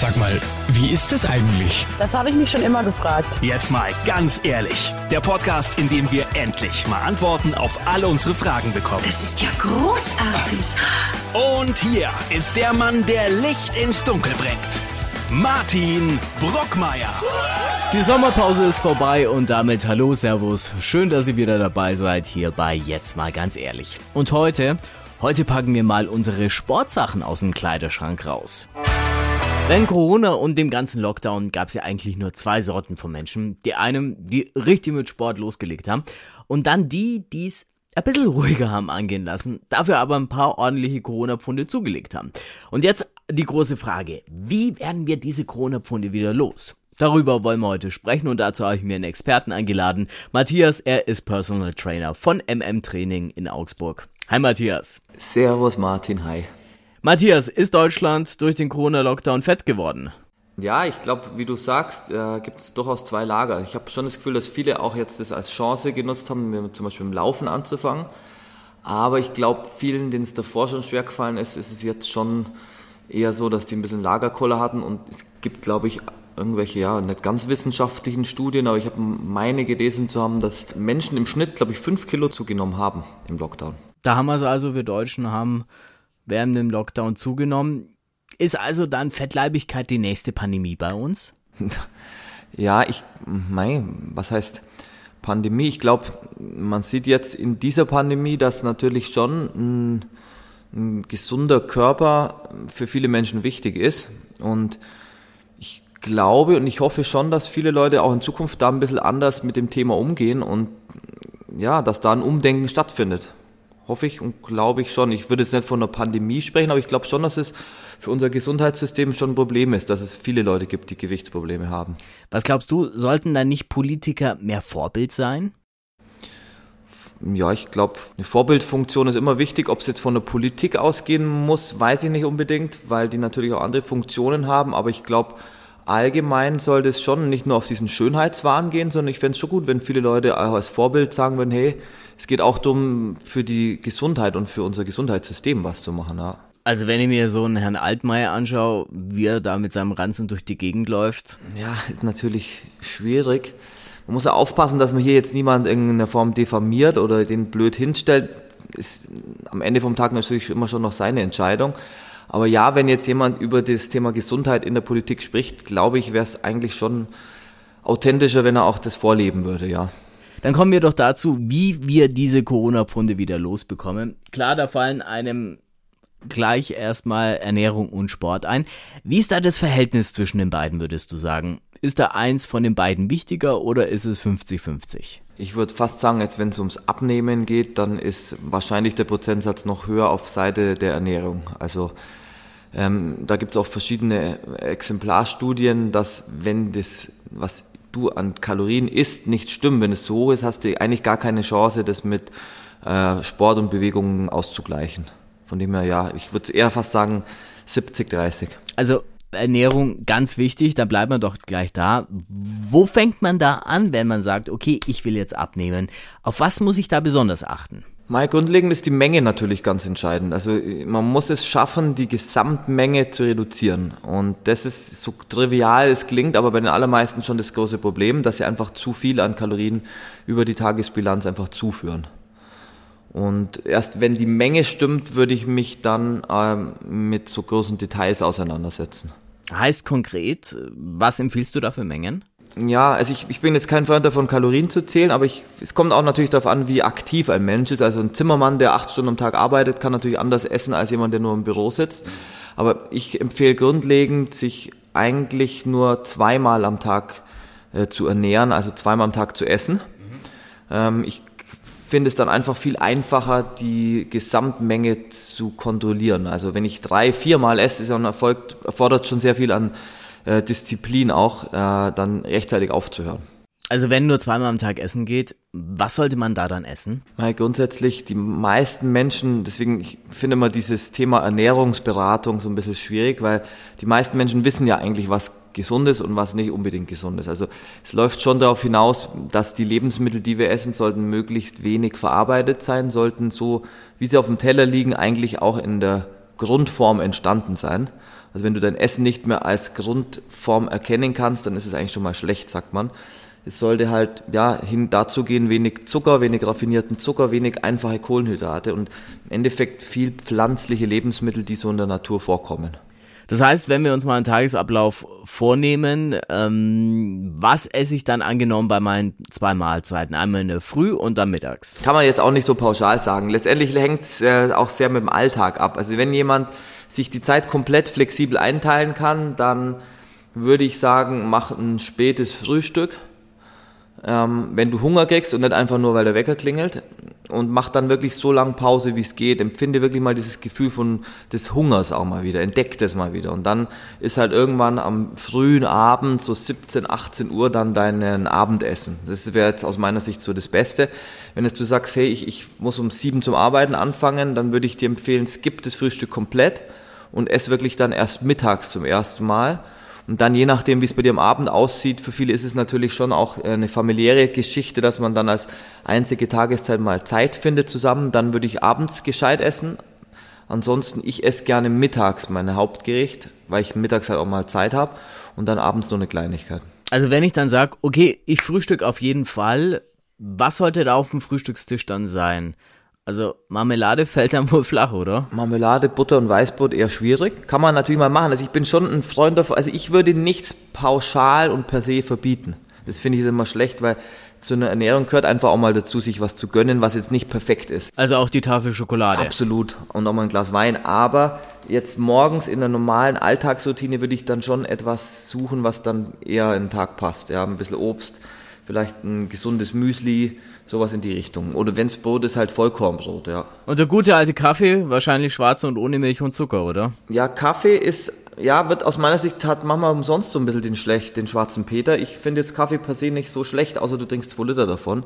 Sag mal, wie ist es eigentlich? Das habe ich mich schon immer gefragt. Jetzt mal ganz ehrlich. Der Podcast, in dem wir endlich mal Antworten auf alle unsere Fragen bekommen. Das ist ja großartig. Und hier ist der Mann, der Licht ins Dunkel bringt. Martin Brockmeier. Die Sommerpause ist vorbei und damit hallo, Servus. Schön, dass ihr wieder dabei seid hier bei Jetzt mal ganz ehrlich. Und heute, heute packen wir mal unsere Sportsachen aus dem Kleiderschrank raus. Während Corona und dem ganzen Lockdown gab es ja eigentlich nur zwei Sorten von Menschen. Die einen, die richtig mit Sport losgelegt haben und dann die, die es ein bisschen ruhiger haben angehen lassen, dafür aber ein paar ordentliche Corona-Pfunde zugelegt haben. Und jetzt die große Frage, wie werden wir diese Corona-Pfunde wieder los? Darüber wollen wir heute sprechen und dazu habe ich mir einen Experten eingeladen. Matthias, er ist Personal Trainer von MM Training in Augsburg. Hi Matthias. Servus Martin, hi. Matthias, ist Deutschland durch den Corona-Lockdown fett geworden? Ja, ich glaube, wie du sagst, äh, gibt es durchaus zwei Lager. Ich habe schon das Gefühl, dass viele auch jetzt das als Chance genutzt haben, zum Beispiel im Laufen anzufangen. Aber ich glaube, vielen, denen es davor schon schwer gefallen ist, ist es jetzt schon eher so, dass die ein bisschen Lagerkoller hatten. Und es gibt, glaube ich, irgendwelche, ja, nicht ganz wissenschaftlichen Studien, aber ich habe meine gelesen zu haben, dass Menschen im Schnitt, glaube ich, fünf Kilo zugenommen haben im Lockdown. Da haben wir also, wir Deutschen haben während dem Lockdown zugenommen. Ist also dann Fettleibigkeit die nächste Pandemie bei uns? Ja, ich, mein, was heißt Pandemie? Ich glaube, man sieht jetzt in dieser Pandemie, dass natürlich schon ein, ein gesunder Körper für viele Menschen wichtig ist. Und ich glaube und ich hoffe schon, dass viele Leute auch in Zukunft da ein bisschen anders mit dem Thema umgehen und ja, dass da ein Umdenken stattfindet. Hoffe ich und glaube ich schon. Ich würde jetzt nicht von einer Pandemie sprechen, aber ich glaube schon, dass es für unser Gesundheitssystem schon ein Problem ist, dass es viele Leute gibt, die Gewichtsprobleme haben. Was glaubst du, sollten da nicht Politiker mehr Vorbild sein? Ja, ich glaube, eine Vorbildfunktion ist immer wichtig. Ob es jetzt von der Politik ausgehen muss, weiß ich nicht unbedingt, weil die natürlich auch andere Funktionen haben. Aber ich glaube, allgemein sollte es schon nicht nur auf diesen Schönheitswahn gehen, sondern ich fände es schon gut, wenn viele Leute auch als Vorbild sagen würden, hey, es geht auch darum, für die Gesundheit und für unser Gesundheitssystem was zu machen. Ja. Also wenn ich mir so einen Herrn Altmaier anschaue, wie er da mit seinem Ranzen durch die Gegend läuft. Ja, ist natürlich schwierig. Man muss ja aufpassen, dass man hier jetzt niemand in irgendeiner Form diffamiert oder den blöd hinstellt. Ist am Ende vom Tag natürlich immer schon noch seine Entscheidung. Aber ja, wenn jetzt jemand über das Thema Gesundheit in der Politik spricht, glaube ich, wäre es eigentlich schon authentischer, wenn er auch das vorleben würde, ja. Dann kommen wir doch dazu, wie wir diese Corona-Pfunde wieder losbekommen. Klar, da fallen einem gleich erstmal Ernährung und Sport ein. Wie ist da das Verhältnis zwischen den beiden, würdest du sagen? Ist da eins von den beiden wichtiger oder ist es 50-50? Ich würde fast sagen, jetzt wenn es ums Abnehmen geht, dann ist wahrscheinlich der Prozentsatz noch höher auf Seite der Ernährung. Also ähm, da gibt es auch verschiedene Exemplarstudien, dass wenn das, was du an Kalorien isst, nicht stimmt. Wenn es so hoch ist, hast du eigentlich gar keine Chance, das mit äh, Sport und Bewegungen auszugleichen. Von dem her, ja, ich würde eher fast sagen 70, 30. Also Ernährung ganz wichtig, da bleibt man doch gleich da. Wo fängt man da an, wenn man sagt, okay, ich will jetzt abnehmen? Auf was muss ich da besonders achten? Mal grundlegend ist die Menge natürlich ganz entscheidend. Also man muss es schaffen, die Gesamtmenge zu reduzieren. Und das ist so trivial es klingt, aber bei den allermeisten schon das große Problem, dass sie einfach zu viel an Kalorien über die Tagesbilanz einfach zuführen. Und erst wenn die Menge stimmt, würde ich mich dann ähm, mit so großen Details auseinandersetzen. Heißt konkret, was empfiehlst du da für Mengen? Ja, also ich, ich bin jetzt kein Freund davon, Kalorien zu zählen, aber ich, es kommt auch natürlich darauf an, wie aktiv ein Mensch ist. Also ein Zimmermann, der acht Stunden am Tag arbeitet, kann natürlich anders essen als jemand, der nur im Büro sitzt. Aber ich empfehle grundlegend, sich eigentlich nur zweimal am Tag äh, zu ernähren, also zweimal am Tag zu essen. Mhm. Ähm, ich finde es dann einfach viel einfacher, die Gesamtmenge zu kontrollieren. Also wenn ich drei, viermal esse, ist dann erfolgt, erfordert schon sehr viel an äh, Disziplin auch, äh, dann rechtzeitig aufzuhören. Also wenn nur zweimal am Tag essen geht, was sollte man da dann essen? Weil grundsätzlich die meisten Menschen, deswegen ich finde immer dieses Thema Ernährungsberatung so ein bisschen schwierig, weil die meisten Menschen wissen ja eigentlich, was gesund ist und was nicht unbedingt gesund ist. Also es läuft schon darauf hinaus, dass die Lebensmittel, die wir essen, sollten möglichst wenig verarbeitet sein, sollten so, wie sie auf dem Teller liegen, eigentlich auch in der Grundform entstanden sein. Also wenn du dein Essen nicht mehr als Grundform erkennen kannst, dann ist es eigentlich schon mal schlecht, sagt man. Es sollte halt ja hin dazu gehen, wenig Zucker, wenig raffinierten Zucker, wenig einfache Kohlenhydrate und im Endeffekt viel pflanzliche Lebensmittel, die so in der Natur vorkommen. Das heißt, wenn wir uns mal einen Tagesablauf vornehmen, ähm, was esse ich dann angenommen bei meinen zwei Mahlzeiten? Einmal in der Früh und dann mittags. Kann man jetzt auch nicht so pauschal sagen. Letztendlich hängt es äh, auch sehr mit dem Alltag ab. Also wenn jemand sich die Zeit komplett flexibel einteilen kann, dann würde ich sagen, mach ein spätes Frühstück ähm, wenn du Hunger kriegst und nicht einfach nur, weil der Wecker klingelt und mach dann wirklich so lange Pause, wie es geht. Empfinde wirklich mal dieses Gefühl von des Hungers auch mal wieder, entdeck das mal wieder. Und dann ist halt irgendwann am frühen Abend, so 17, 18 Uhr, dann dein Abendessen. Das wäre jetzt aus meiner Sicht so das Beste. Wenn jetzt du sagst, hey, ich, ich muss um sieben zum Arbeiten anfangen, dann würde ich dir empfehlen, skip das Frühstück komplett und ess wirklich dann erst mittags zum ersten Mal und dann je nachdem, wie es bei dir am Abend aussieht, für viele ist es natürlich schon auch eine familiäre Geschichte, dass man dann als einzige Tageszeit mal Zeit findet zusammen. Dann würde ich abends gescheit essen. Ansonsten, ich esse gerne mittags mein Hauptgericht, weil ich mittags halt auch mal Zeit habe und dann abends nur eine Kleinigkeit. Also wenn ich dann sage, okay, ich frühstück auf jeden Fall, was sollte da auf dem Frühstückstisch dann sein? Also Marmelade fällt dann wohl flach, oder? Marmelade, Butter und Weißbrot eher schwierig. Kann man natürlich mal machen. Also ich bin schon ein Freund davon. Also ich würde nichts pauschal und per se verbieten. Das finde ich immer schlecht, weil zu einer Ernährung gehört einfach auch mal dazu, sich was zu gönnen, was jetzt nicht perfekt ist. Also auch die Tafel Schokolade. Absolut. Und auch mal ein Glas Wein. Aber jetzt morgens in der normalen Alltagsroutine würde ich dann schon etwas suchen, was dann eher in den Tag passt. Ja, ein bisschen Obst, vielleicht ein gesundes Müsli, Sowas in die Richtung. Oder wenn's Brot ist, halt Vollkornbrot, ja. Und der gute alte Kaffee, wahrscheinlich schwarz und ohne Milch und Zucker, oder? Ja, Kaffee ist, ja, wird aus meiner Sicht hat Mama umsonst so ein bisschen den schlecht, den schwarzen Peter. Ich finde jetzt Kaffee per se nicht so schlecht, außer du trinkst zwei Liter davon.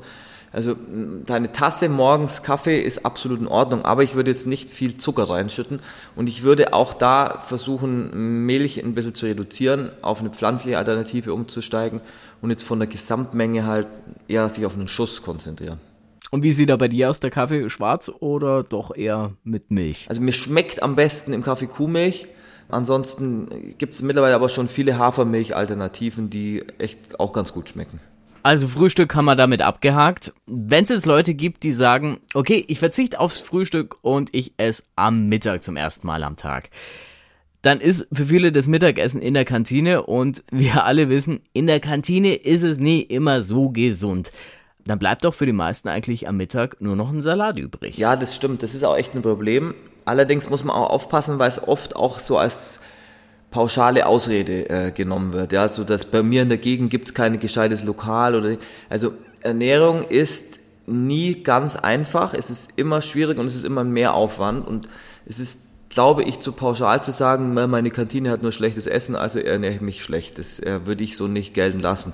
Also deine Tasse morgens Kaffee ist absolut in Ordnung, aber ich würde jetzt nicht viel Zucker reinschütten und ich würde auch da versuchen, Milch ein bisschen zu reduzieren, auf eine pflanzliche Alternative umzusteigen und jetzt von der Gesamtmenge halt eher sich auf einen Schuss konzentrieren. Und wie sieht da bei dir aus, der Kaffee schwarz oder doch eher mit Milch? Also mir schmeckt am besten im Kaffee Kuhmilch. Ansonsten gibt es mittlerweile aber schon viele Hafermilch-Alternativen, die echt auch ganz gut schmecken. Also Frühstück haben wir damit abgehakt. Wenn es jetzt Leute gibt, die sagen, okay, ich verzichte aufs Frühstück und ich esse am Mittag zum ersten Mal am Tag dann ist für viele das Mittagessen in der Kantine und wir alle wissen, in der Kantine ist es nie immer so gesund. Dann bleibt doch für die meisten eigentlich am Mittag nur noch ein Salat übrig. Ja, das stimmt. Das ist auch echt ein Problem. Allerdings muss man auch aufpassen, weil es oft auch so als pauschale Ausrede äh, genommen wird. Ja, so dass bei mir in der Gegend gibt es kein gescheites Lokal oder also Ernährung ist nie ganz einfach. Es ist immer schwierig und es ist immer mehr Aufwand und es ist glaube ich, zu pauschal zu sagen, meine Kantine hat nur schlechtes Essen, also ernähre ich mich schlecht. Das äh, würde ich so nicht gelten lassen.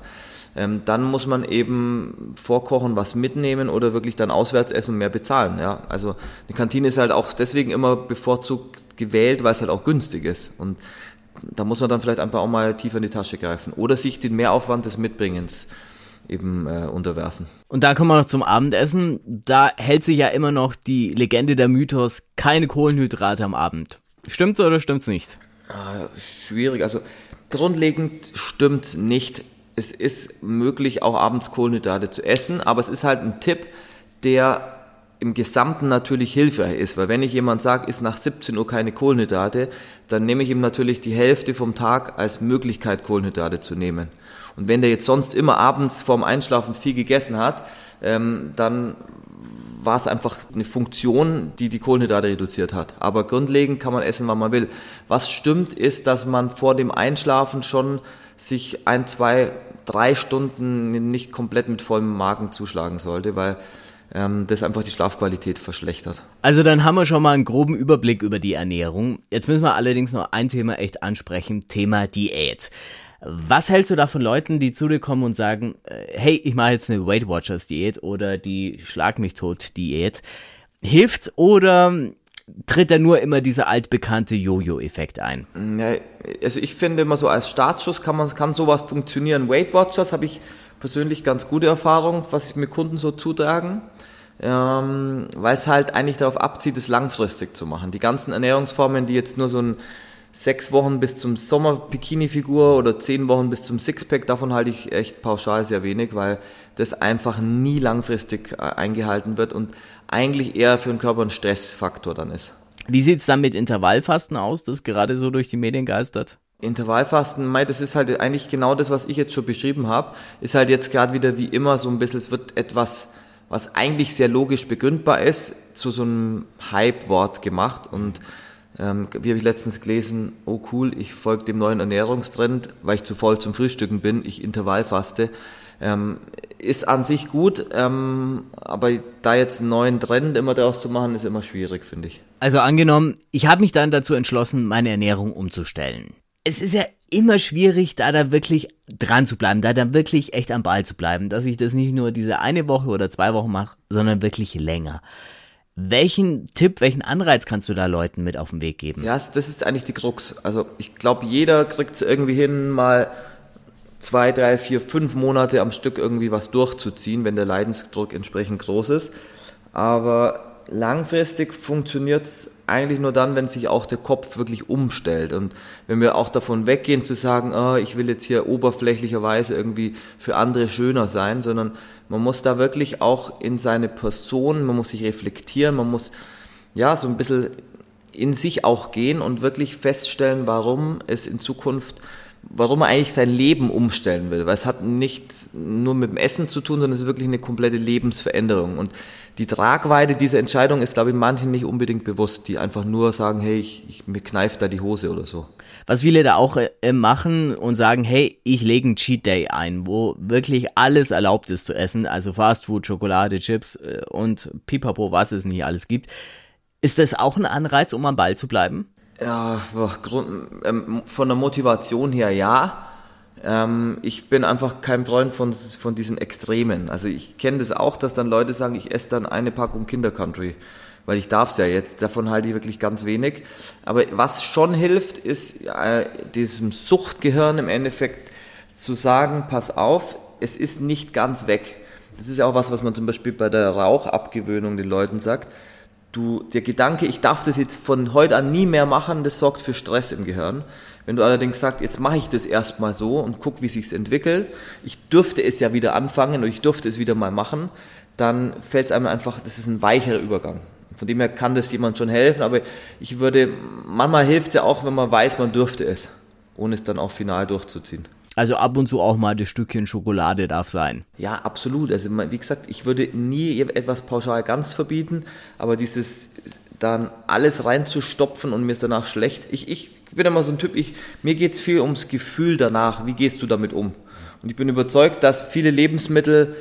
Ähm, dann muss man eben vorkochen, was mitnehmen oder wirklich dann auswärts essen und mehr bezahlen. Ja? Also eine Kantine ist halt auch deswegen immer bevorzugt gewählt, weil es halt auch günstig ist. Und da muss man dann vielleicht einfach auch mal tiefer in die Tasche greifen oder sich den Mehraufwand des Mitbringens eben äh, unterwerfen. Und da kommen wir noch zum Abendessen. Da hält sich ja immer noch die Legende der Mythos, keine Kohlenhydrate am Abend. Stimmt's oder stimmt's nicht? Ah, schwierig. Also grundlegend stimmt's nicht. Es ist möglich, auch abends Kohlenhydrate zu essen, aber es ist halt ein Tipp, der im Gesamten natürlich hilfreich ist, weil wenn ich jemand sage, ist nach 17 Uhr keine Kohlenhydrate, dann nehme ich ihm natürlich die Hälfte vom Tag als Möglichkeit, Kohlenhydrate zu nehmen. Und wenn der jetzt sonst immer abends vorm Einschlafen viel gegessen hat, ähm, dann war es einfach eine Funktion, die die Kohlenhydrate reduziert hat. Aber grundlegend kann man essen, wann man will. Was stimmt, ist, dass man vor dem Einschlafen schon sich ein, zwei, drei Stunden nicht komplett mit vollem Magen zuschlagen sollte, weil das einfach die Schlafqualität verschlechtert. Also dann haben wir schon mal einen groben Überblick über die Ernährung. Jetzt müssen wir allerdings noch ein Thema echt ansprechen, Thema Diät. Was hältst du da von Leuten, die zu dir kommen und sagen, äh, hey, ich mache jetzt eine Weight Watchers Diät oder die Schlag mich tot Diät? Hilft's oder tritt da nur immer dieser altbekannte Jojo-Effekt ein? Also ich finde immer so als Startschuss kann man kann sowas funktionieren. Weight Watchers habe ich persönlich ganz gute Erfahrungen, was mir Kunden so zutragen, ähm, weil es halt eigentlich darauf abzieht, es langfristig zu machen. Die ganzen Ernährungsformen, die jetzt nur so ein sechs Wochen bis zum Sommer-Bikini-Figur oder zehn Wochen bis zum Sixpack, davon halte ich echt pauschal sehr wenig, weil das einfach nie langfristig äh, eingehalten wird und eigentlich eher für den Körper ein Stressfaktor dann ist. Wie sieht's dann mit Intervallfasten aus, das gerade so durch die Medien geistert? Intervallfasten, mei, das ist halt eigentlich genau das, was ich jetzt schon beschrieben habe, ist halt jetzt gerade wieder wie immer so ein bisschen, es wird etwas, was eigentlich sehr logisch begründbar ist, zu so einem Hype-Wort gemacht und ähm, wie habe ich letztens gelesen, oh cool, ich folge dem neuen Ernährungstrend, weil ich zu voll zum Frühstücken bin, ich Intervallfaste. Ähm, ist an sich gut, ähm, aber da jetzt einen neuen Trend immer daraus zu machen, ist immer schwierig, finde ich. Also angenommen, ich habe mich dann dazu entschlossen, meine Ernährung umzustellen. Es ist ja immer schwierig, da da wirklich dran zu bleiben, da dann wirklich echt am Ball zu bleiben, dass ich das nicht nur diese eine Woche oder zwei Wochen mache, sondern wirklich länger. Welchen Tipp, welchen Anreiz kannst du da Leuten mit auf den Weg geben? Ja, das ist eigentlich die Krux. Also ich glaube, jeder kriegt es irgendwie hin, mal zwei, drei, vier, fünf Monate am Stück irgendwie was durchzuziehen, wenn der Leidensdruck entsprechend groß ist. Aber langfristig funktioniert es eigentlich nur dann, wenn sich auch der Kopf wirklich umstellt. Und wenn wir auch davon weggehen zu sagen, oh, ich will jetzt hier oberflächlicherweise irgendwie für andere schöner sein, sondern man muss da wirklich auch in seine Person, man muss sich reflektieren, man muss ja so ein bisschen in sich auch gehen und wirklich feststellen, warum es in Zukunft warum er eigentlich sein Leben umstellen will. Weil es hat nicht nur mit dem Essen zu tun, sondern es ist wirklich eine komplette Lebensveränderung. Und die Tragweite dieser Entscheidung ist, glaube ich, manchen nicht unbedingt bewusst, die einfach nur sagen, hey, ich, ich mir kneift da die Hose oder so. Was viele da auch äh, machen und sagen, hey, ich lege einen Cheat Day ein, wo wirklich alles erlaubt ist zu essen, also Fast Food, Schokolade, Chips äh, und Pipapo, was es nicht alles gibt. Ist das auch ein Anreiz, um am Ball zu bleiben? Ja, ähm, von der Motivation her ja. Ähm, ich bin einfach kein Freund von, von diesen Extremen. Also ich kenne das auch, dass dann Leute sagen, ich esse dann eine Packung Kinder Country, weil ich darf es ja jetzt. Davon halte ich wirklich ganz wenig. Aber was schon hilft, ist äh, diesem Suchtgehirn im Endeffekt zu sagen, pass auf, es ist nicht ganz weg. Das ist ja auch was, was man zum Beispiel bei der Rauchabgewöhnung den Leuten sagt du, der Gedanke, ich darf das jetzt von heute an nie mehr machen, das sorgt für Stress im Gehirn. Wenn du allerdings sagst, jetzt mache ich das erstmal so und guck, wie sich's entwickelt, ich dürfte es ja wieder anfangen und ich dürfte es wieder mal machen, dann fällt es einem einfach, das ist ein weicherer Übergang. Von dem her kann das jemand schon helfen, aber ich würde, manchmal hilft es ja auch, wenn man weiß, man dürfte es, ohne es dann auch final durchzuziehen. Also ab und zu auch mal das Stückchen Schokolade darf sein. Ja, absolut. Also wie gesagt, ich würde nie etwas pauschal ganz verbieten, aber dieses dann alles reinzustopfen und mir ist danach schlecht. Ich, ich bin immer so ein Typ, ich, mir geht es viel ums Gefühl danach. Wie gehst du damit um? Und ich bin überzeugt, dass viele Lebensmittel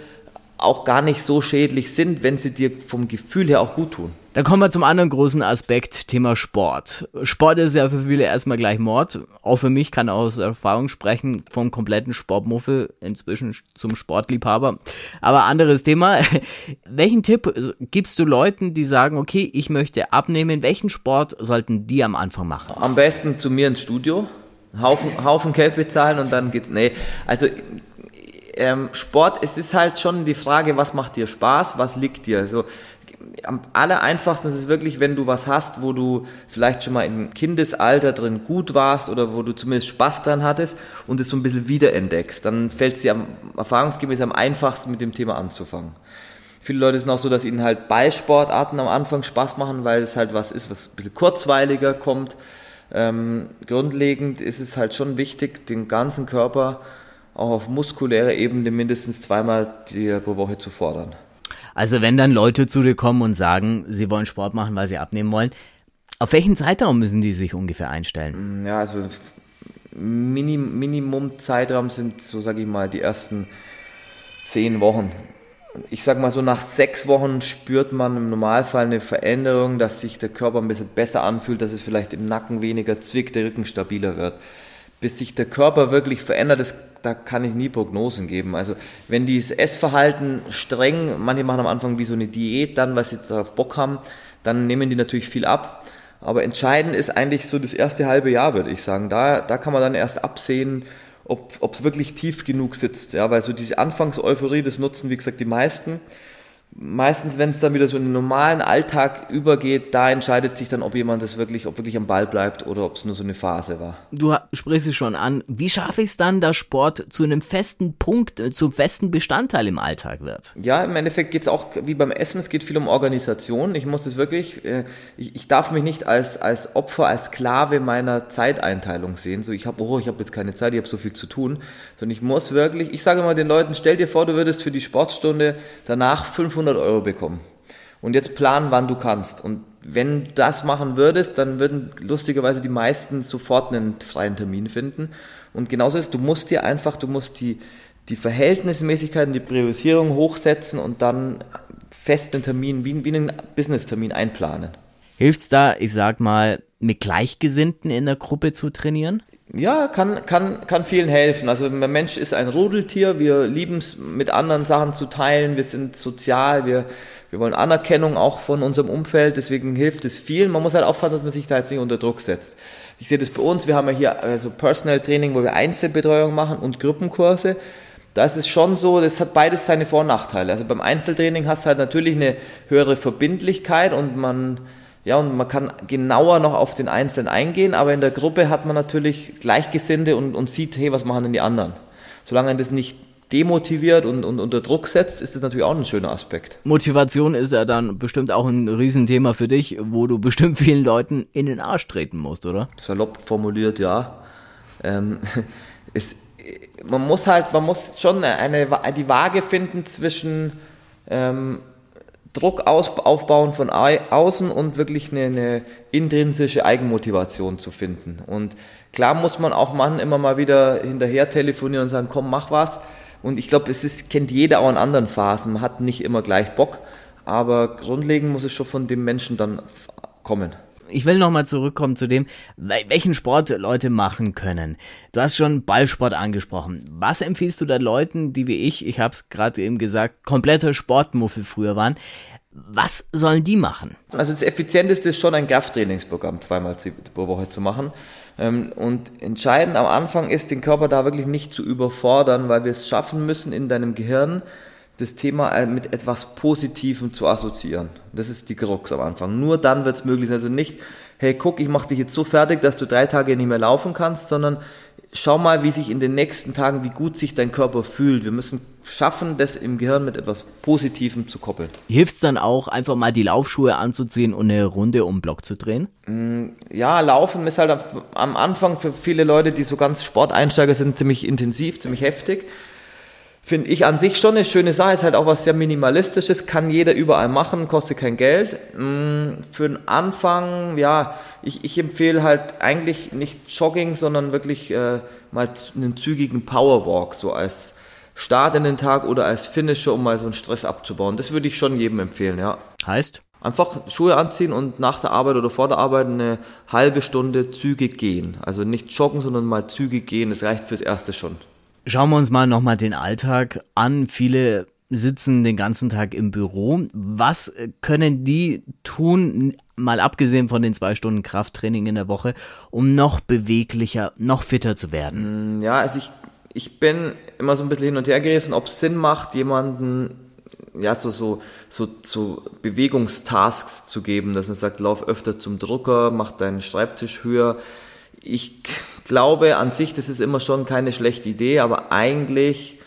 auch gar nicht so schädlich sind, wenn sie dir vom Gefühl her auch gut tun. Dann kommen wir zum anderen großen Aspekt, Thema Sport. Sport ist ja für viele erstmal gleich Mord. Auch für mich kann aus Erfahrung sprechen, vom kompletten Sportmuffel inzwischen zum Sportliebhaber. Aber anderes Thema. Welchen Tipp gibst du Leuten, die sagen, okay, ich möchte abnehmen? Welchen Sport sollten die am Anfang machen? Am besten zu mir ins Studio. Haufen, Haufen Geld bezahlen und dann geht's, nee. Also, ähm, Sport, es ist halt schon die Frage, was macht dir Spaß, was liegt dir? Also, am aller einfachsten ist es wirklich, wenn du was hast, wo du vielleicht schon mal im Kindesalter drin gut warst oder wo du zumindest Spaß dran hattest und es so ein bisschen wiederentdeckst. Dann fällt es dir am, erfahrungsgemäß am einfachsten mit dem Thema anzufangen. Viele Leute sind auch so, dass ihnen halt Ballsportarten am Anfang Spaß machen, weil es halt was ist, was ein bisschen kurzweiliger kommt. Ähm, grundlegend ist es halt schon wichtig, den ganzen Körper auch auf muskulärer Ebene mindestens zweimal pro Woche zu fordern. Also wenn dann Leute zu dir kommen und sagen, sie wollen Sport machen, weil sie abnehmen wollen, auf welchen Zeitraum müssen die sich ungefähr einstellen? Mm, ja, also Minim, Minimum Zeitraum sind, so sage ich mal, die ersten zehn Wochen. Ich sage mal so, nach sechs Wochen spürt man im Normalfall eine Veränderung, dass sich der Körper ein bisschen besser anfühlt, dass es vielleicht im Nacken weniger zwickt, der Rücken stabiler wird bis sich der Körper wirklich verändert, das, da kann ich nie Prognosen geben. Also wenn dieses Essverhalten streng, manche machen am Anfang wie so eine Diät, dann, weil sie darauf Bock haben, dann nehmen die natürlich viel ab. Aber entscheidend ist eigentlich so das erste halbe Jahr, würde ich sagen. Da, da kann man dann erst absehen, ob es wirklich tief genug sitzt. Ja, weil so diese Anfangseuphorie, das nutzen, wie gesagt, die meisten. Meistens, wenn es dann wieder so in den normalen Alltag übergeht, da entscheidet sich dann, ob jemand das wirklich, ob wirklich am Ball bleibt oder ob es nur so eine Phase war. Du sprichst es schon an. Wie schaffe ich es dann, dass Sport zu einem festen Punkt, äh, zum festen Bestandteil im Alltag wird? Ja, im Endeffekt geht es auch wie beim Essen, es geht viel um Organisation. Ich muss das wirklich, äh, ich, ich darf mich nicht als, als Opfer, als Sklave meiner Zeiteinteilung sehen. So, ich habe, oh, ich habe jetzt keine Zeit, ich habe so viel zu tun. Sondern ich muss wirklich, ich sage immer den Leuten, stell dir vor, du würdest für die Sportstunde danach 500 500 Euro bekommen. Und jetzt plan, wann du kannst. Und wenn du das machen würdest, dann würden lustigerweise die meisten sofort einen freien Termin finden. Und genauso ist, du musst dir einfach, du musst die, die Verhältnismäßigkeiten, die Priorisierung hochsetzen und dann fest einen Termin, wie, wie einen Business-Termin einplanen. Hilft's da, ich sag mal, mit Gleichgesinnten in der Gruppe zu trainieren? Ja, kann, kann, kann vielen helfen. Also der Mensch ist ein Rudeltier, wir lieben es mit anderen Sachen zu teilen, wir sind sozial, wir, wir wollen Anerkennung auch von unserem Umfeld, deswegen hilft es vielen. Man muss halt aufpassen, dass man sich da jetzt nicht unter Druck setzt. Ich sehe das bei uns, wir haben ja hier also Personal Training, wo wir Einzelbetreuung machen und Gruppenkurse. Da ist es schon so, das hat beides seine Vor- und Nachteile. Also beim Einzeltraining hast du halt natürlich eine höhere Verbindlichkeit und man ja, und man kann genauer noch auf den Einzelnen eingehen, aber in der Gruppe hat man natürlich Gleichgesinnte und, und sieht, hey, was machen denn die anderen? Solange man das nicht demotiviert und, und unter Druck setzt, ist das natürlich auch ein schöner Aspekt. Motivation ist ja dann bestimmt auch ein Riesenthema für dich, wo du bestimmt vielen Leuten in den Arsch treten musst, oder? Salopp formuliert, ja. Ähm, es, man muss halt, man muss schon eine, die Waage finden zwischen ähm, Druck aufbauen von außen und wirklich eine, eine, intrinsische Eigenmotivation zu finden. Und klar muss man auch Mann immer mal wieder hinterher telefonieren und sagen, komm, mach was. Und ich glaube, es ist, kennt jeder auch in anderen Phasen. Man hat nicht immer gleich Bock, aber grundlegend muss es schon von dem Menschen dann kommen ich will nochmal zurückkommen zu dem, welchen Sport Leute machen können. Du hast schon Ballsport angesprochen. Was empfiehlst du da Leuten, die wie ich, ich habe es gerade eben gesagt, kompletter Sportmuffel früher waren? Was sollen die machen? Also das Effizienteste ist schon ein Krafttrainingsprogramm zweimal pro Woche zu machen. Ähm, und entscheidend am Anfang ist, den Körper da wirklich nicht zu überfordern, weil wir es schaffen müssen, in deinem Gehirn das Thema äh, mit etwas Positivem zu assoziieren. Das ist die Krux am Anfang. Nur dann wird es möglich sein. Also nicht, hey, guck, ich mache dich jetzt so fertig, dass du drei Tage nicht mehr laufen kannst, sondern schau mal, wie sich in den nächsten Tagen, wie gut sich dein Körper fühlt. Wir müssen schaffen, das im Gehirn mit etwas Positivem zu koppeln. Hilft es dann auch, einfach mal die Laufschuhe anzuziehen und eine Runde um den Block zu drehen? Mm, ja, Laufen ist halt am Anfang für viele Leute, die so ganz Sporteinsteiger sind, ziemlich intensiv, ziemlich heftig finde ich an sich schon eine schöne Sache. Ist halt auch was sehr Minimalistisches, kann jeder überall machen, kostet kein Geld. Mm, für den Anfang, ja, ich, ich empfehle halt eigentlich nicht Jogging, sondern wirklich äh, mal einen zügigen Powerwalk, so als Start in den Tag oder als Finisher, um mal so einen Stress abzubauen. Das würde ich schon jedem empfehlen, ja. Heißt? Einfach Schuhe anziehen und nach der Arbeit oder vor der Arbeit eine halbe Stunde zügig gehen. Also nicht joggen, sondern mal zügig gehen. Das reicht fürs Erste schon. Schauen wir uns mal nochmal den Alltag an. Viele sitzen den ganzen Tag im Büro. Was können die tun, mal abgesehen von den zwei Stunden Krafttraining in der Woche, um noch beweglicher, noch fitter zu werden? Mm, ja, also ich, ich bin immer so ein bisschen hin und her gerissen, ob es Sinn macht, jemanden ja, so, so, so, so Bewegungstasks zu geben, dass man sagt, lauf öfter zum Drucker, mach deinen Schreibtisch höher ich glaube an sich, das ist immer schon keine schlechte Idee, aber eigentlich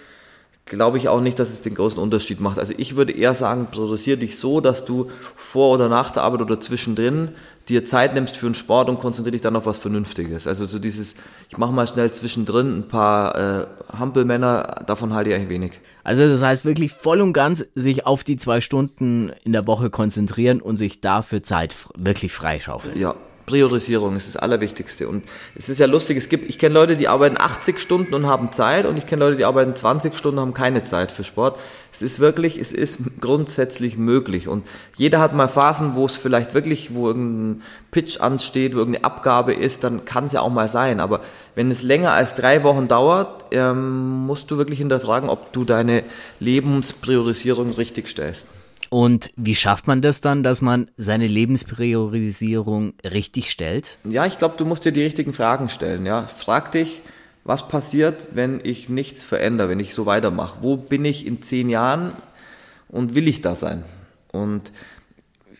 glaube ich auch nicht, dass es den großen Unterschied macht. Also ich würde eher sagen, produziere dich so, dass du vor oder nach der Arbeit oder zwischendrin dir Zeit nimmst für einen Sport und konzentriere dich dann auf was Vernünftiges. Also so dieses, ich mache mal schnell zwischendrin ein paar äh, Hampelmänner, davon halte ich eigentlich wenig. Also das heißt wirklich voll und ganz sich auf die zwei Stunden in der Woche konzentrieren und sich dafür Zeit wirklich freischaufeln. Ja, Priorisierung ist das Allerwichtigste. Und es ist ja lustig, es gibt, ich kenne Leute, die arbeiten 80 Stunden und haben Zeit und ich kenne Leute, die arbeiten 20 Stunden und haben keine Zeit für Sport. Es ist wirklich, es ist grundsätzlich möglich. Und jeder hat mal Phasen, wo es vielleicht wirklich, wo irgendein Pitch ansteht, wo irgendeine Abgabe ist, dann kann es ja auch mal sein. Aber wenn es länger als drei Wochen dauert, ähm, musst du wirklich hinterfragen, ob du deine Lebenspriorisierung richtig stellst. Und wie schafft man das dann, dass man seine Lebenspriorisierung richtig stellt? Ja, ich glaube, du musst dir die richtigen Fragen stellen. Ja, frag dich, was passiert, wenn ich nichts verändere, wenn ich so weitermache? Wo bin ich in zehn Jahren? und will ich da sein? Und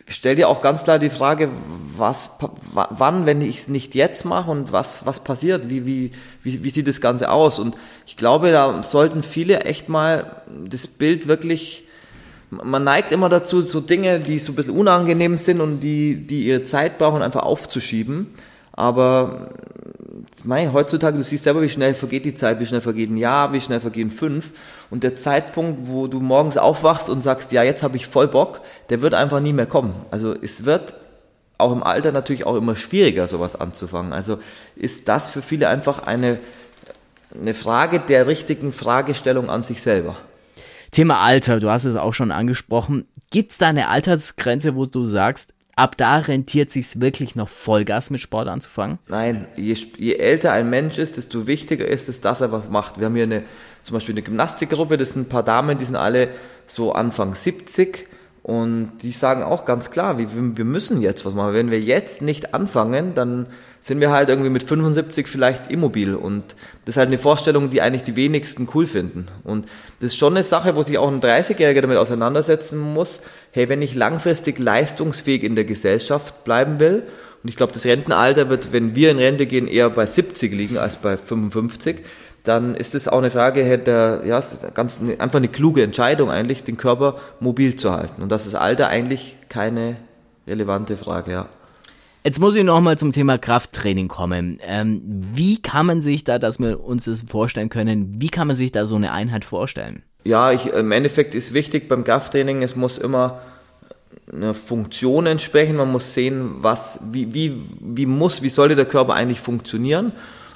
stell dir auch ganz klar die Frage, was, wann, wenn ich es nicht jetzt mache und was, was passiert? Wie, wie, wie, wie sieht das Ganze aus? Und ich glaube, da sollten viele echt mal das Bild wirklich, man neigt immer dazu, so Dinge, die so ein bisschen unangenehm sind und die, die ihre Zeit brauchen, einfach aufzuschieben. Aber mei, heutzutage, du siehst selber, wie schnell vergeht die Zeit, wie schnell vergeht ein Jahr, wie schnell vergehen fünf. Und der Zeitpunkt, wo du morgens aufwachst und sagst, ja, jetzt habe ich voll Bock, der wird einfach nie mehr kommen. Also es wird auch im Alter natürlich auch immer schwieriger, sowas anzufangen. Also ist das für viele einfach eine, eine Frage der richtigen Fragestellung an sich selber. Thema Alter, du hast es auch schon angesprochen. Gibt es da eine Altersgrenze, wo du sagst, ab da rentiert sich's wirklich noch Vollgas mit Sport anzufangen? Nein, je, je älter ein Mensch ist, desto wichtiger ist es, dass er was macht. Wir haben hier eine, zum Beispiel eine Gymnastikgruppe, das sind ein paar Damen, die sind alle so Anfang 70 und die sagen auch ganz klar, wir, wir müssen jetzt was machen. Wenn wir jetzt nicht anfangen, dann sind wir halt irgendwie mit 75 vielleicht immobil. Und das ist halt eine Vorstellung, die eigentlich die wenigsten cool finden. Und das ist schon eine Sache, wo sich auch ein 30-Jähriger damit auseinandersetzen muss. Hey, wenn ich langfristig leistungsfähig in der Gesellschaft bleiben will, und ich glaube, das Rentenalter wird, wenn wir in Rente gehen, eher bei 70 liegen als bei 55, dann ist es auch eine Frage, hätte, ja, ganz, einfach eine kluge Entscheidung eigentlich, den Körper mobil zu halten. Und das ist Alter eigentlich keine relevante Frage, ja. Jetzt muss ich nochmal zum Thema Krafttraining kommen. Ähm, wie kann man sich da, dass wir uns das vorstellen können, wie kann man sich da so eine Einheit vorstellen? Ja, ich, im Endeffekt ist wichtig beim Krafttraining, es muss immer eine Funktion entsprechen. Man muss sehen, was, wie, wie, wie muss, wie sollte der Körper eigentlich funktionieren?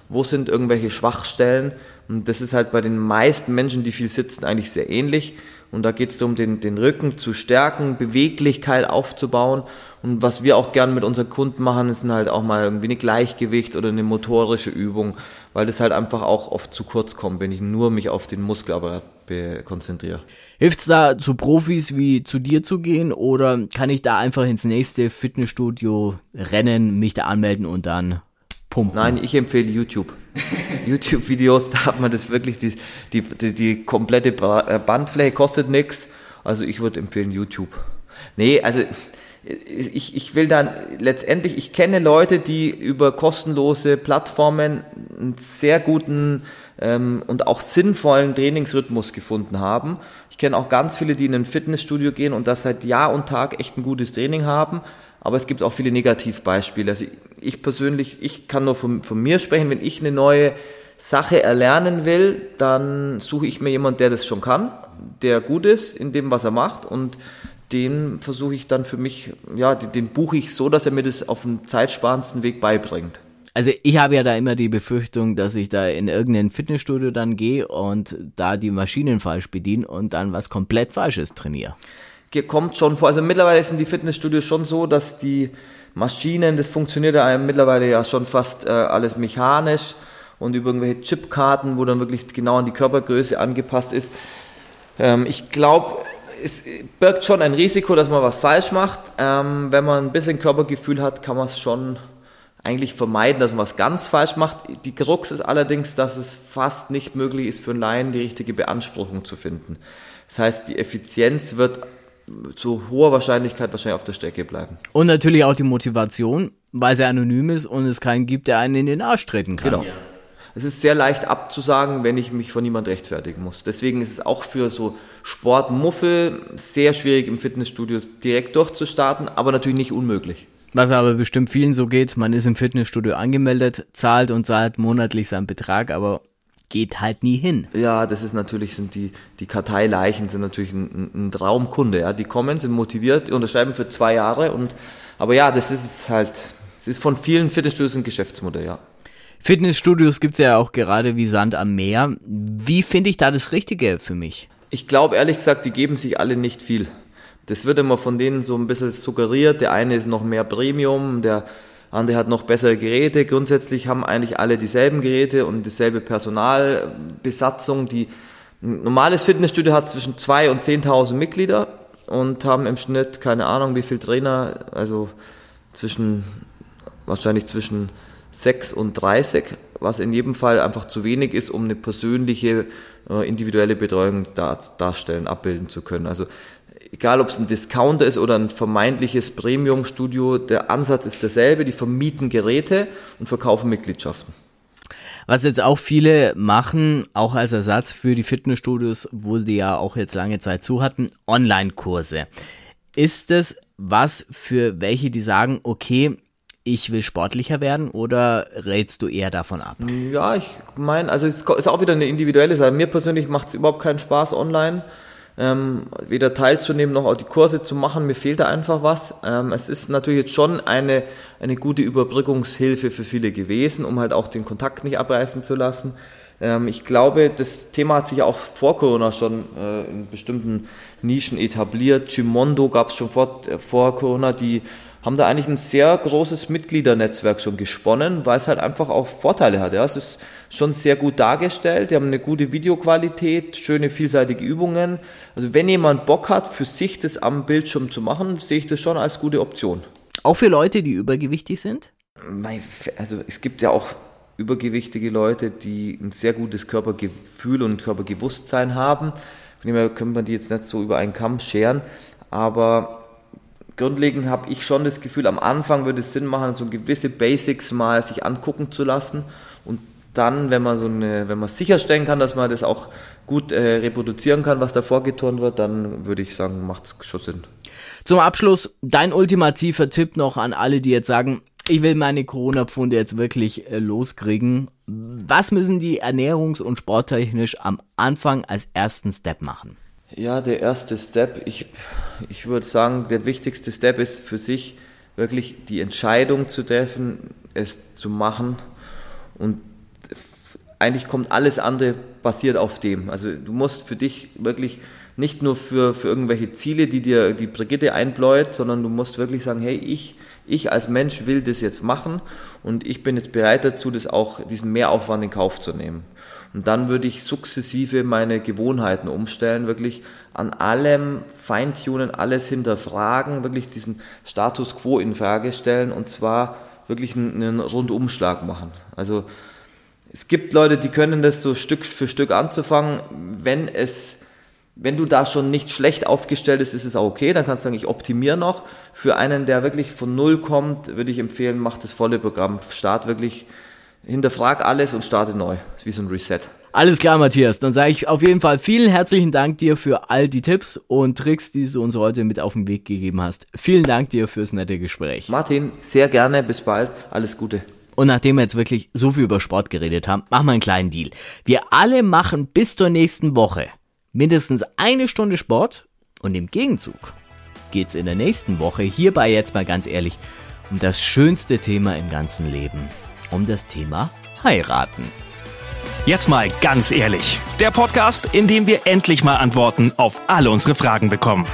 Wo sind irgendwelche Schwachstellen? Und das ist halt bei den meisten Menschen, die viel sitzen, eigentlich sehr ähnlich. Und da geht es darum, den, den Rücken zu stärken, Beweglichkeit aufzubauen. Und was wir auch gern mit unseren Kunden machen, ist halt auch mal irgendwie eine Gleichgewicht oder eine motorische Übung, weil das halt einfach auch oft zu kurz kommt, wenn ich nur mich auf den Muskelapparat konzentriere. Hilft es da zu Profis wie zu dir zu gehen oder kann ich da einfach ins nächste Fitnessstudio rennen, mich da anmelden und dann pumpen? Nein, ich empfehle YouTube. YouTube-Videos, da hat man das wirklich, die, die, die, die komplette äh, Bandfläche kostet nichts. Also ich würde empfehlen YouTube. Nee, also ich, ich will dann letztendlich, ich kenne Leute, die über kostenlose Plattformen einen sehr guten ähm, und auch sinnvollen Trainingsrhythmus gefunden haben. Ich kenne auch ganz viele, die in ein Fitnessstudio gehen und das seit Jahr und Tag echt ein gutes Training haben. Aber es gibt auch viele Negativbeispiele. Also ich persönlich, ich kann nur von, von mir sprechen, wenn ich eine neue Sache erlernen will, dann suche ich mir jemanden, der das schon kann, der gut ist in dem, was er macht und den versuche ich dann für mich, ja, den, den buche ich so, dass er mir das auf dem zeitsparendsten Weg beibringt. Also ich habe ja da immer die Befürchtung, dass ich da in irgendein Fitnessstudio dann gehe und da die Maschinen falsch bediene und dann was komplett Falsches trainiere. Kommt schon vor. Also mittlerweile sind die Fitnessstudios schon so, dass die Maschinen, das funktioniert ja mittlerweile ja schon fast äh, alles mechanisch und über irgendwelche Chipkarten, wo dann wirklich genau an die Körpergröße angepasst ist. Ähm, ich glaube, es birgt schon ein Risiko, dass man was falsch macht. Ähm, wenn man ein bisschen Körpergefühl hat, kann man es schon eigentlich vermeiden, dass man was ganz falsch macht. Die Krux ist allerdings, dass es fast nicht möglich ist für einen Laien, die richtige Beanspruchung zu finden. Das heißt, die Effizienz wird zu hoher Wahrscheinlichkeit wahrscheinlich auf der Strecke bleiben. Und natürlich auch die Motivation, weil sie anonym ist und es keinen gibt, der einen in den Arsch treten kann. Genau. Es ist sehr leicht abzusagen, wenn ich mich von niemand rechtfertigen muss. Deswegen ist es auch für so Sportmuffel sehr schwierig im Fitnessstudio direkt durchzustarten, aber natürlich nicht unmöglich. Was aber bestimmt vielen so geht, man ist im Fitnessstudio angemeldet, zahlt und zahlt monatlich seinen Betrag, aber geht halt nie hin. Ja, das ist natürlich, sind die, die Karteileichen sind natürlich ein, ein Traumkunde, ja. Die kommen, sind motiviert, unterschreiben für zwei Jahre und, aber ja, das ist es halt, es ist von vielen Fitnessstudios ein Geschäftsmodell, ja. Fitnessstudios gibt's ja auch gerade wie Sand am Meer. Wie finde ich da das Richtige für mich? Ich glaube ehrlich gesagt, die geben sich alle nicht viel. Das wird immer von denen so ein bisschen suggeriert. Der eine ist noch mehr Premium, der andere hat noch bessere Geräte. Grundsätzlich haben eigentlich alle dieselben Geräte und dieselbe Personalbesatzung. Die, ein normales Fitnessstudio hat zwischen 2.000 und 10.000 Mitglieder und haben im Schnitt keine Ahnung wie viele Trainer, also zwischen, wahrscheinlich zwischen 6 und 30 was in jedem Fall einfach zu wenig ist, um eine persönliche, äh, individuelle Betreuung dar, darstellen, abbilden zu können. Also egal ob es ein Discounter ist oder ein vermeintliches Premium-Studio, der Ansatz ist derselbe, die vermieten Geräte und verkaufen Mitgliedschaften. Was jetzt auch viele machen, auch als Ersatz für die Fitnessstudios, wo die ja auch jetzt lange Zeit zu hatten, Online-Kurse. Ist es was für welche, die sagen, okay, ich will sportlicher werden oder rätst du eher davon ab? Ja, ich meine, also es ist auch wieder eine individuelle Sache. Mir persönlich macht es überhaupt keinen Spaß online. Ähm, weder teilzunehmen noch auch die Kurse zu machen, mir fehlt da einfach was. Ähm, es ist natürlich jetzt schon eine, eine gute Überbrückungshilfe für viele gewesen, um halt auch den Kontakt nicht abreißen zu lassen. Ähm, ich glaube, das Thema hat sich auch vor Corona schon äh, in bestimmten Nischen etabliert. Gimondo gab es schon vor, äh, vor Corona, die haben da eigentlich ein sehr großes Mitgliedernetzwerk schon gesponnen, weil es halt einfach auch Vorteile hat. Ja. Es ist schon sehr gut dargestellt, die haben eine gute Videoqualität, schöne vielseitige Übungen. Also wenn jemand Bock hat, für sich das am Bildschirm zu machen, sehe ich das schon als gute Option. Auch für Leute, die übergewichtig sind? Also es gibt ja auch übergewichtige Leute, die ein sehr gutes Körpergefühl und Körperbewusstsein haben. Von dem her können wir die jetzt nicht so über einen Kamm scheren, aber grundlegend habe ich schon das Gefühl, am Anfang würde es Sinn machen, so gewisse Basics mal sich angucken zu lassen und dann, wenn man so eine, wenn man sicherstellen kann, dass man das auch gut äh, reproduzieren kann, was da vorgeturnt wird, dann würde ich sagen, macht es schon Sinn. Zum Abschluss dein ultimativer Tipp noch an alle, die jetzt sagen, ich will meine Corona-Pfunde jetzt wirklich äh, loskriegen. Was müssen die ernährungs- und sporttechnisch am Anfang als ersten Step machen? Ja, der erste Step, ich, ich würde sagen, der wichtigste Step ist für sich wirklich die Entscheidung zu treffen, es zu machen. Und eigentlich kommt alles andere basiert auf dem. Also du musst für dich wirklich nicht nur für, für irgendwelche Ziele, die dir die Brigitte einbläut, sondern du musst wirklich sagen, hey, ich ich als Mensch will das jetzt machen und ich bin jetzt bereit dazu, das auch, diesen Mehraufwand in Kauf zu nehmen. Und dann würde ich sukzessive meine Gewohnheiten umstellen, wirklich an allem feintunen, alles hinterfragen, wirklich diesen Status quo in Frage stellen und zwar wirklich einen Rundumschlag machen. Also es gibt Leute, die können das so Stück für Stück anzufangen, wenn es wenn du da schon nicht schlecht aufgestellt bist, ist es auch okay. Dann kannst du sagen, ich optimiere noch. Für einen, der wirklich von Null kommt, würde ich empfehlen, mach das volle Programm. Start wirklich, hinterfrag alles und starte neu. Das ist wie so ein Reset. Alles klar, Matthias. Dann sage ich auf jeden Fall vielen herzlichen Dank dir für all die Tipps und Tricks, die du uns heute mit auf den Weg gegeben hast. Vielen Dank dir fürs nette Gespräch. Martin, sehr gerne. Bis bald. Alles Gute. Und nachdem wir jetzt wirklich so viel über Sport geredet haben, machen wir einen kleinen Deal. Wir alle machen bis zur nächsten Woche mindestens eine Stunde Sport und im Gegenzug geht's in der nächsten Woche hierbei jetzt mal ganz ehrlich um das schönste Thema im ganzen Leben, um das Thema heiraten. Jetzt mal ganz ehrlich, der Podcast, in dem wir endlich mal Antworten auf alle unsere Fragen bekommen.